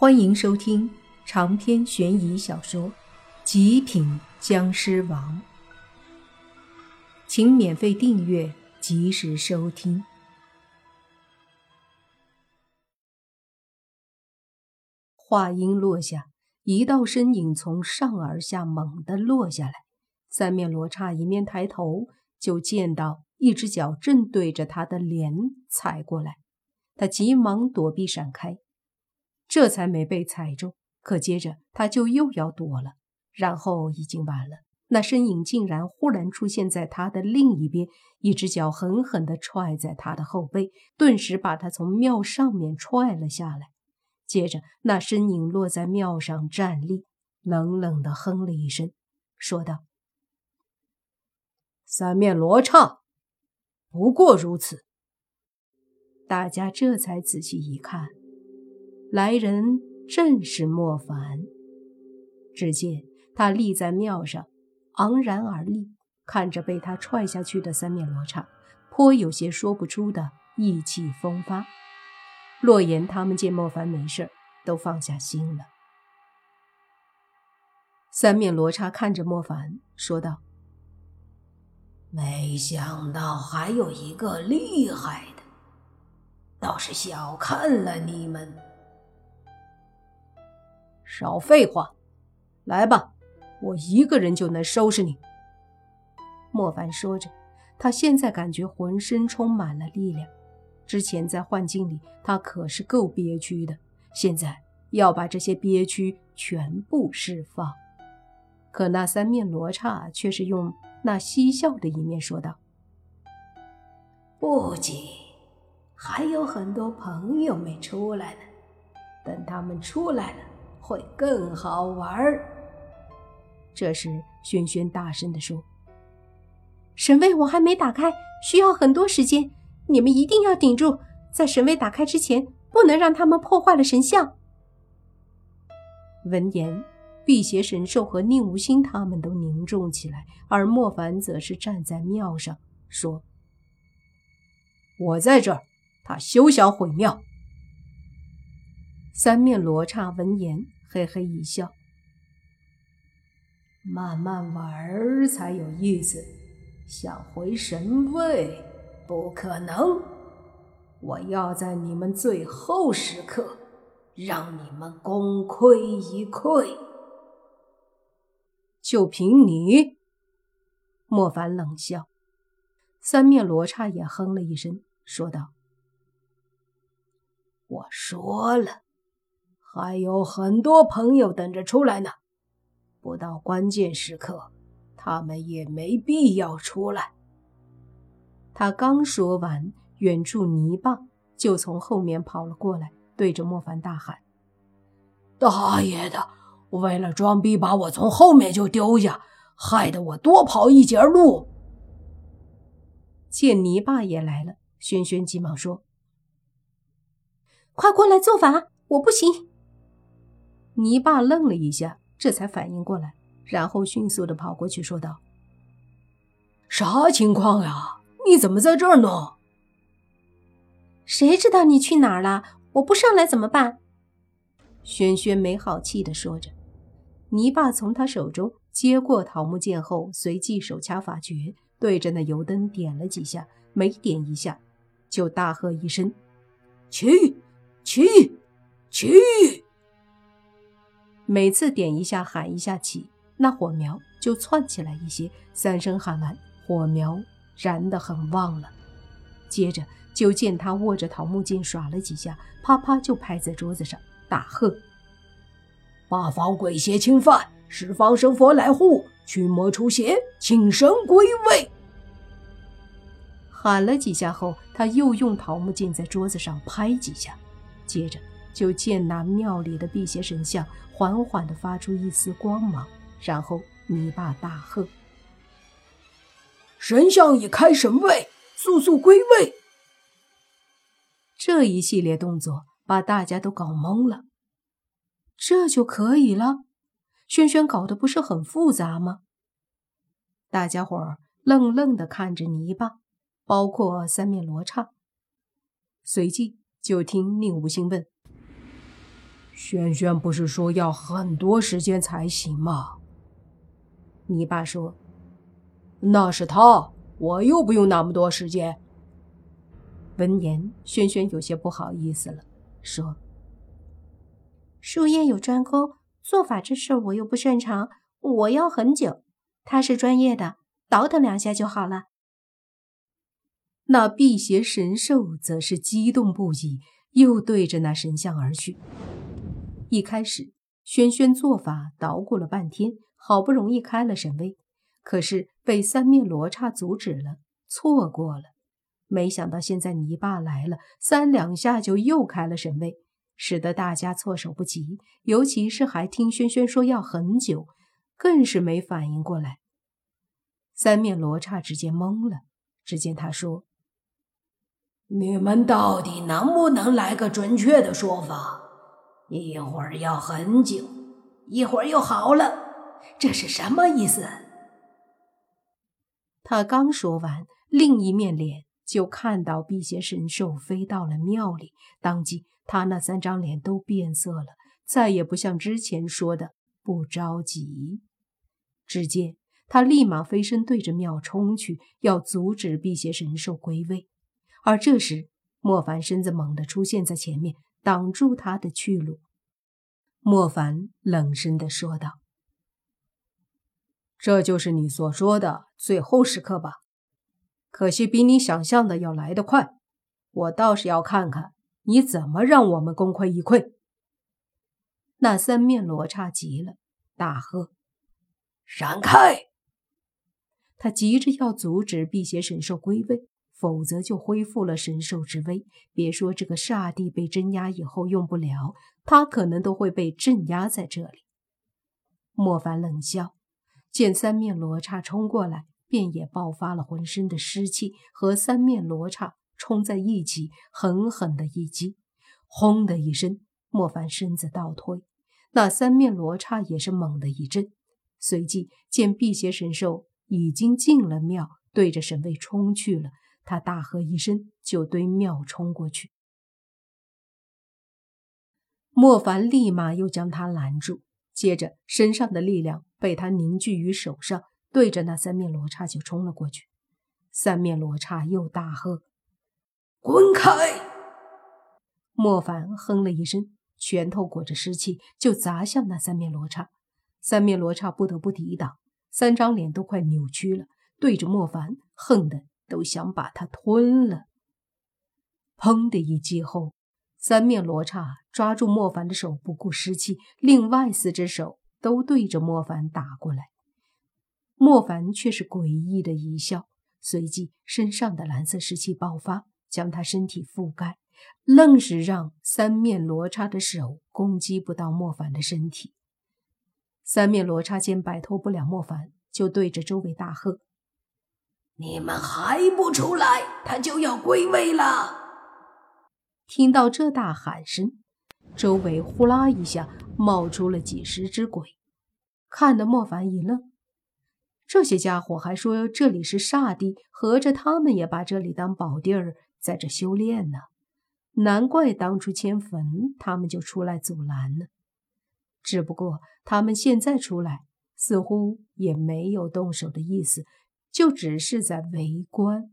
欢迎收听长篇悬疑小说《极品僵尸王》，请免费订阅，及时收听。话音落下，一道身影从上而下猛地落下来，三面罗刹一面抬头，就见到一只脚正对着他的脸踩过来，他急忙躲避闪开。这才没被踩中，可接着他就又要躲了，然后已经晚了。那身影竟然忽然出现在他的另一边，一只脚狠狠地踹在他的后背，顿时把他从庙上面踹了下来。接着，那身影落在庙上站立，冷冷地哼了一声，说道：“三面罗刹，不过如此。”大家这才仔细一看。来人正是莫凡。只见他立在庙上，昂然而立，看着被他踹下去的三面罗刹，颇有些说不出的意气风发。洛言他们见莫凡没事，都放下心了。三面罗刹看着莫凡，说道：“没想到还有一个厉害的，倒是小看了你们。”少废话，来吧，我一个人就能收拾你。莫凡说着，他现在感觉浑身充满了力量。之前在幻境里，他可是够憋屈的，现在要把这些憋屈全部释放。可那三面罗刹却是用那嬉笑的一面说道：“不急，还有很多朋友没出来呢，等他们出来了。”会更好玩儿。这时，轩轩大声地说：“神位我还没打开，需要很多时间，你们一定要顶住，在神位打开之前，不能让他们破坏了神像。”闻言，辟邪神兽和宁无心他们都凝重起来，而莫凡则是站在庙上说：“我在这儿，他休想毁庙。”三面罗刹闻言。嘿嘿一笑，慢慢玩儿才有意思。想回神位不可能，我要在你们最后时刻让你们功亏一篑。就凭你？莫凡冷笑。三面罗刹也哼了一声，说道：“我说了。”还有很多朋友等着出来呢，不到关键时刻，他们也没必要出来。他刚说完，远处泥巴就从后面跑了过来，对着莫凡大喊：“大爷的！为了装逼，把我从后面就丢下，害得我多跑一截路。”见泥巴也来了，轩轩急忙说：“快过来做法，我不行。”泥巴愣了一下，这才反应过来，然后迅速的跑过去，说道：“啥情况呀？你怎么在这儿呢？”“谁知道你去哪儿了？我不上来怎么办？”轩轩没好气的说着。泥巴从他手中接过桃木剑后，随即手掐法诀，对着那油灯点了几下，每点一下，就大喝一声：“去，去，去！”每次点一下，喊一下起，那火苗就窜起来一些。三声喊完，火苗燃得很旺了。接着就见他握着桃木剑耍了几下，啪啪就拍在桌子上，大喝：“八方鬼邪侵犯，十方神佛来护，驱魔除邪，请神归位。”喊了几下后，他又用桃木剑在桌子上拍几下，接着。就见那庙里的辟邪神像缓缓地发出一丝光芒，然后泥巴大喝：“神像已开神位，速速归位！”这一系列动作把大家都搞懵了。这就可以了？轩轩搞得不是很复杂吗？大家伙儿愣愣地看着泥巴，包括三面罗刹。随即就听宁无心问。轩轩不是说要很多时间才行吗？你爸说：“那是他，我又不用那么多时间。”闻言，轩轩有些不好意思了，说：“术业有专攻，做法这事我又不擅长，我要很久。他是专业的，倒腾两下就好了。”那辟邪神兽则是激动不已，又对着那神像而去。一开始，轩轩做法捣鼓了半天，好不容易开了神威，可是被三面罗刹阻止了，错过了。没想到现在泥巴来了，三两下就又开了神位，使得大家措手不及。尤其是还听轩轩说要很久，更是没反应过来。三面罗刹直接懵了。只见他说：“你们到底能不能来个准确的说法？一会儿要很久，一会儿又好了，这是什么意思？”他刚说完，另一面脸。就看到辟邪神兽飞到了庙里，当即他那三张脸都变色了，再也不像之前说的不着急。只见他立马飞身对着庙冲去，要阻止辟邪神兽归位。而这时，莫凡身子猛地出现在前面，挡住他的去路。莫凡冷声地说道：“这就是你所说的最后时刻吧？”可惜比你想象的要来得快，我倒是要看看你怎么让我们功亏一篑。那三面罗刹急了，大喝：“闪开！”他急着要阻止辟邪神兽归位，否则就恢复了神兽之威。别说这个煞帝被镇压以后用不了，他可能都会被镇压在这里。莫凡冷笑，见三面罗刹冲过来。便也爆发了浑身的湿气，和三面罗刹冲在一起，狠狠的一击，轰的一声，莫凡身子倒退，那三面罗刹也是猛地一震，随即见辟邪神兽已经进了庙，对着神位冲去了，他大喝一声，就对庙冲过去。莫凡立马又将他拦住，接着身上的力量被他凝聚于手上。对着那三面罗刹就冲了过去，三面罗刹又大喝：“滚开！”莫凡哼了一声，拳头裹着湿气就砸向那三面罗刹。三面罗刹不得不抵挡，三张脸都快扭曲了，对着莫凡恨的都想把他吞了。砰的一击后，三面罗刹抓住莫凡的手，不顾湿气，另外四只手都对着莫凡打过来。莫凡却是诡异的一笑，随即身上的蓝色湿气爆发，将他身体覆盖，愣是让三面罗刹的手攻击不到莫凡的身体。三面罗刹见摆脱不了莫凡，就对着周围大喝：“你们还不出来，他就要归位了！”听到这大喊声，周围呼啦一下冒出了几十只鬼，看得莫凡一愣。这些家伙还说这里是煞地，合着他们也把这里当宝地儿，在这修炼呢。难怪当初迁坟，他们就出来阻拦呢。只不过他们现在出来，似乎也没有动手的意思，就只是在围观。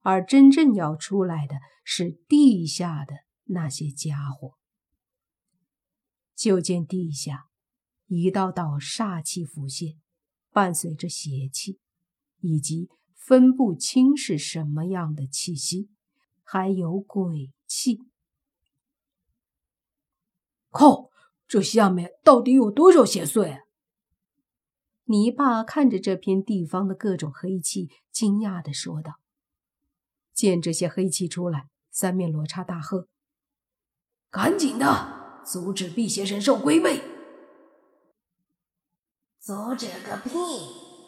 而真正要出来的是地下的那些家伙。就见地下一道道煞气浮现。伴随着邪气，以及分不清是什么样的气息，还有鬼气。靠，这下面到底有多少邪祟？泥巴看着这片地方的各种黑气，惊讶的说道。见这些黑气出来，三面罗刹大喝：“赶紧的，阻止辟邪神兽归位！”阻止个屁！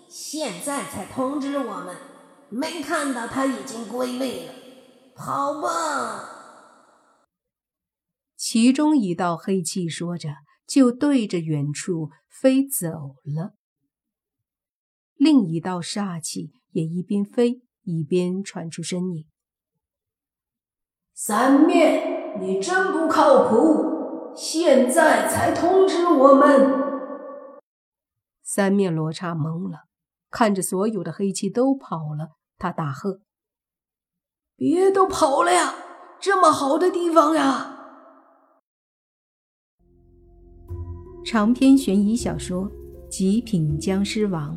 现在才通知我们，没看到他已经归位了。跑吧！其中一道黑气说着，就对着远处飞走了。另一道煞气也一边飞一边传出声音：“三面，你真不靠谱！现在才通知我们！三面罗刹懵了，看着所有的黑气都跑了，他大喝：“别都跑了呀！这么好的地方呀！”长篇悬疑小说《极品僵尸王》